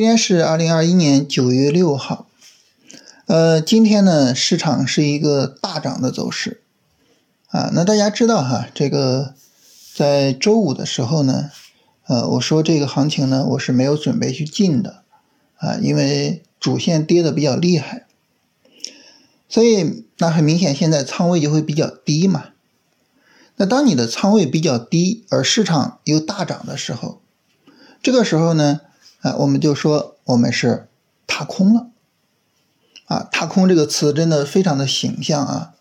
今天是二零二一年九月六号，呃，今天呢，市场是一个大涨的走势啊。那大家知道哈，这个在周五的时候呢，呃，我说这个行情呢，我是没有准备去进的啊，因为主线跌的比较厉害，所以那很明显现在仓位就会比较低嘛。那当你的仓位比较低，而市场又大涨的时候，这个时候呢？啊，我们就说我们是踏空了，啊，踏空这个词真的非常的形象啊。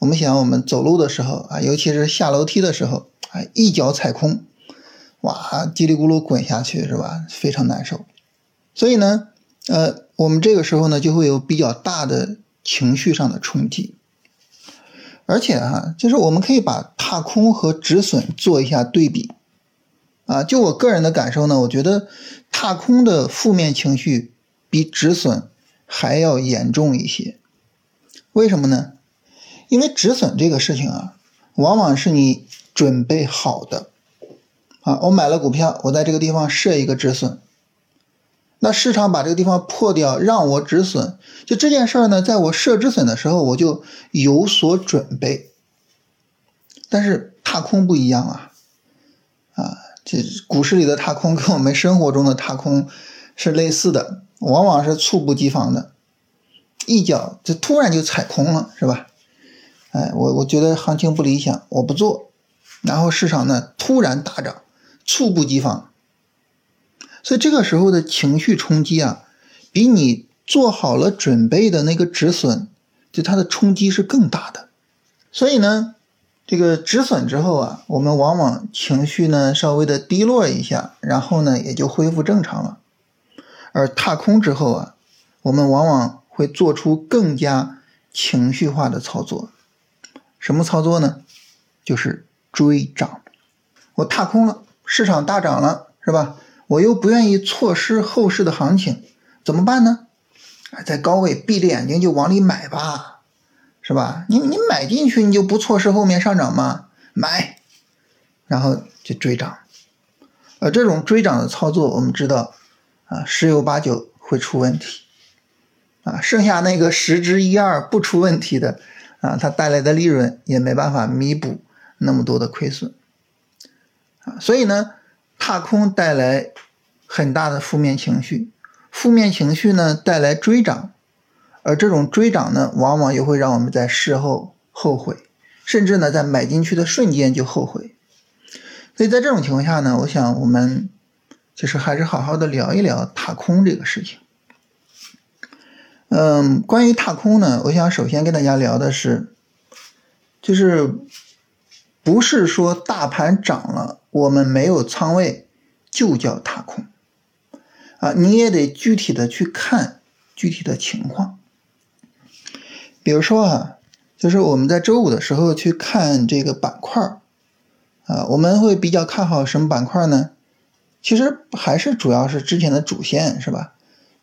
我们想，我们走路的时候啊，尤其是下楼梯的时候，啊，一脚踩空，哇，叽里咕噜滚下去是吧？非常难受。所以呢，呃，我们这个时候呢，就会有比较大的情绪上的冲击。而且哈，就是我们可以把踏空和止损做一下对比。啊，就我个人的感受呢，我觉得踏空的负面情绪比止损还要严重一些。为什么呢？因为止损这个事情啊，往往是你准备好的。啊，我买了股票，我在这个地方设一个止损，那市场把这个地方破掉，让我止损，就这件事儿呢，在我设止损的时候，我就有所准备。但是踏空不一样啊，啊。这股市里的踏空跟我们生活中的踏空是类似的，往往是猝不及防的，一脚就突然就踩空了，是吧？哎，我我觉得行情不理想，我不做，然后市场呢突然大涨，猝不及防，所以这个时候的情绪冲击啊，比你做好了准备的那个止损，就它的冲击是更大的，所以呢。这个止损之后啊，我们往往情绪呢稍微的低落一下，然后呢也就恢复正常了。而踏空之后啊，我们往往会做出更加情绪化的操作。什么操作呢？就是追涨。我踏空了，市场大涨了，是吧？我又不愿意错失后市的行情，怎么办呢？在高位闭着眼睛就往里买吧。是吧？你你买进去，你就不错失后面上涨吗？买，然后就追涨。呃，这种追涨的操作，我们知道啊，十有八九会出问题。啊，剩下那个十之一二不出问题的，啊，它带来的利润也没办法弥补那么多的亏损。啊，所以呢，踏空带来很大的负面情绪，负面情绪呢带来追涨。而这种追涨呢，往往也会让我们在事后后悔，甚至呢，在买进去的瞬间就后悔。所以在这种情况下呢，我想我们就是还是好好的聊一聊踏空这个事情。嗯，关于踏空呢，我想首先跟大家聊的是，就是不是说大盘涨了，我们没有仓位就叫踏空啊，你也得具体的去看具体的情况。比如说啊，就是我们在周五的时候去看这个板块啊，我们会比较看好什么板块呢？其实还是主要是之前的主线是吧？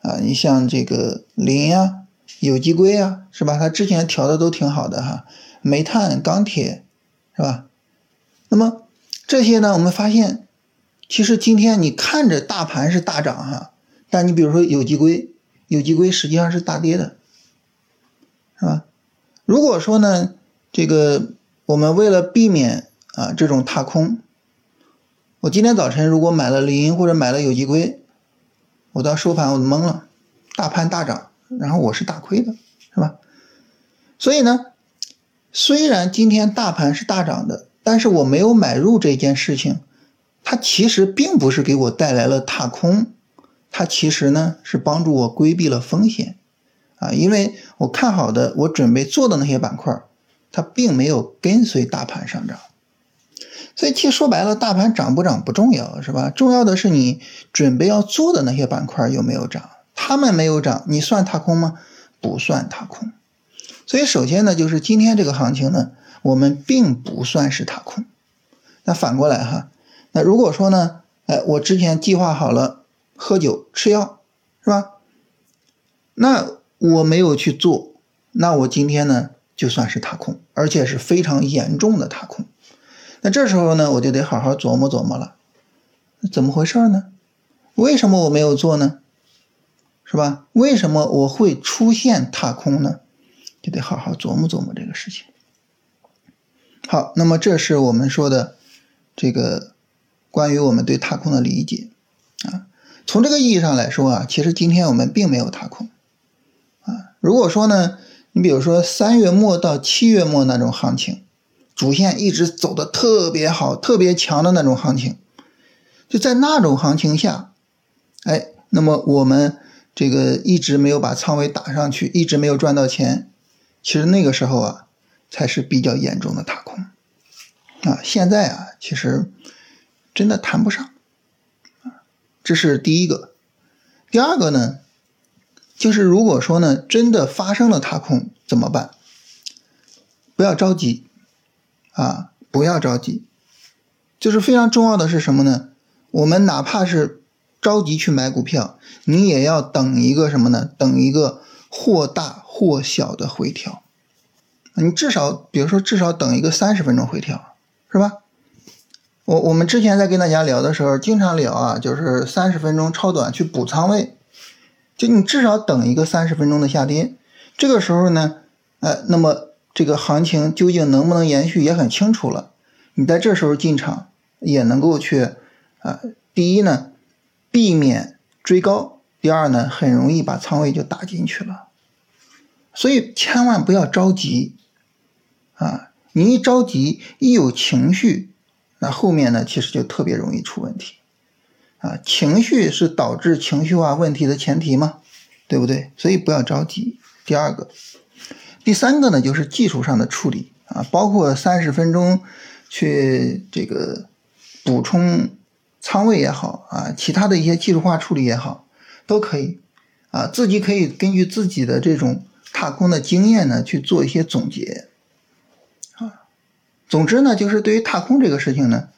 啊，你像这个磷呀、有机硅啊，是吧？它之前调的都挺好的哈，煤炭、钢铁是吧？那么这些呢，我们发现其实今天你看着大盘是大涨哈，但你比如说有机硅，有机硅实际上是大跌的。是吧？如果说呢，这个我们为了避免啊这种踏空，我今天早晨如果买了磷或者买了有机硅，我到收盘我懵了，大盘大涨，然后我是大亏的，是吧？所以呢，虽然今天大盘是大涨的，但是我没有买入这件事情，它其实并不是给我带来了踏空，它其实呢是帮助我规避了风险。啊，因为我看好的，我准备做的那些板块，它并没有跟随大盘上涨，所以其实说白了，大盘涨不涨不重要，是吧？重要的是你准备要做的那些板块有没有涨，他们没有涨，你算踏空吗？不算踏空。所以首先呢，就是今天这个行情呢，我们并不算是踏空。那反过来哈，那如果说呢，哎，我之前计划好了喝酒吃药，是吧？那我没有去做，那我今天呢就算是踏空，而且是非常严重的踏空。那这时候呢，我就得好好琢磨琢磨了，怎么回事呢？为什么我没有做呢？是吧？为什么我会出现踏空呢？就得好好琢磨琢磨这个事情。好，那么这是我们说的这个关于我们对踏空的理解啊。从这个意义上来说啊，其实今天我们并没有踏空。如果说呢，你比如说三月末到七月末那种行情，主线一直走的特别好、特别强的那种行情，就在那种行情下，哎，那么我们这个一直没有把仓位打上去，一直没有赚到钱。其实那个时候啊，才是比较严重的踏空啊。现在啊，其实真的谈不上啊。这是第一个。第二个呢，就是如果说呢，真的发生了踏空怎么办？不要着急啊，不要着急。就是非常重要的是什么呢？我们哪怕是着急去买股票，你也要等一个什么呢？等一个或大。或小的回调，你至少，比如说，至少等一个三十分钟回调，是吧？我我们之前在跟大家聊的时候，经常聊啊，就是三十分钟超短去补仓位，就你至少等一个三十分钟的下跌，这个时候呢，呃，那么这个行情究竟能不能延续也很清楚了。你在这时候进场也能够去啊，第一呢，避免追高；第二呢，很容易把仓位就打进去了。所以千万不要着急，啊，你一着急，一有情绪，那后面呢，其实就特别容易出问题，啊，情绪是导致情绪化问题的前提嘛，对不对？所以不要着急。第二个，第三个呢，就是技术上的处理啊，包括三十分钟去这个补充仓位也好啊，其他的一些技术化处理也好，都可以，啊，自己可以根据自己的这种。踏空的经验呢，去做一些总结，啊，总之呢，就是对于踏空这个事情呢，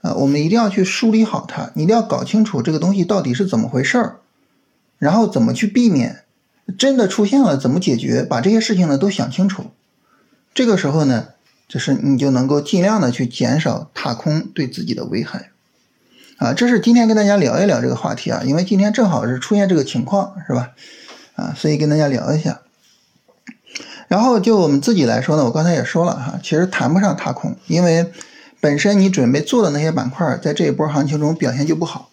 啊，我们一定要去梳理好它，你一定要搞清楚这个东西到底是怎么回事儿，然后怎么去避免，真的出现了怎么解决，把这些事情呢都想清楚，这个时候呢，就是你就能够尽量的去减少踏空对自己的危害，啊，这是今天跟大家聊一聊这个话题啊，因为今天正好是出现这个情况，是吧？啊，所以跟大家聊一下。然后就我们自己来说呢，我刚才也说了哈，其实谈不上踏空，因为本身你准备做的那些板块，在这一波行情中表现就不好。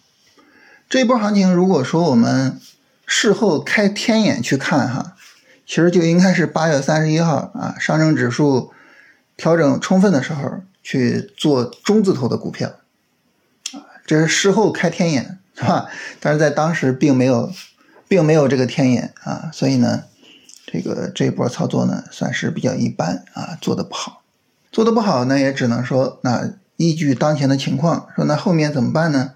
这一波行情，如果说我们事后开天眼去看哈，其实就应该是八月三十一号啊，上证指数调整充分的时候去做中字头的股票啊，这是事后开天眼是吧？但是在当时并没有，并没有这个天眼啊，所以呢。这个这一波操作呢，算是比较一般啊，做的不好，做的不好呢，也只能说，那依据当前的情况，说那后面怎么办呢？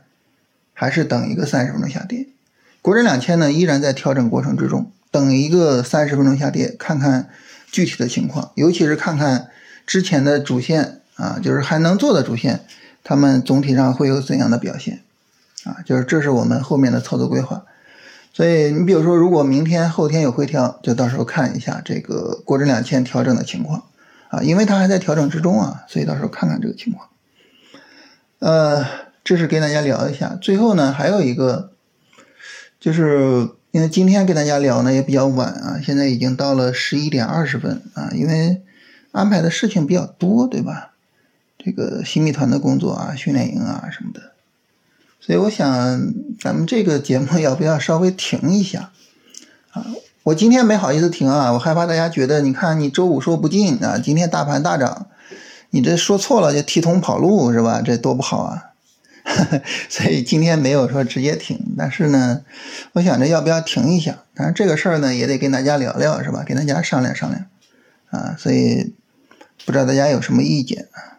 还是等一个三十分钟下跌，国证两千呢依然在调整过程之中，等一个三十分钟下跌，看看具体的情况，尤其是看看之前的主线啊，就是还能做的主线，他们总体上会有怎样的表现啊？就是这是我们后面的操作规划。所以你比如说，如果明天、后天有回调，就到时候看一下这个国证两千调整的情况啊，因为它还在调整之中啊，所以到时候看看这个情况。呃，这是跟大家聊一下。最后呢，还有一个，就是因为今天跟大家聊呢也比较晚啊，现在已经到了十一点二十分啊，因为安排的事情比较多，对吧？这个新密团的工作啊、训练营啊什么的。所以我想，咱们这个节目要不要稍微停一下啊？我今天没好意思停啊，我害怕大家觉得，你看你周五说不进啊，今天大盘大涨，你这说错了就提桶跑路是吧？这多不好啊！所以今天没有说直接停，但是呢，我想着要不要停一下？但是这个事儿呢，也得跟大家聊聊是吧？跟大家商量商量啊，所以不知道大家有什么意见啊？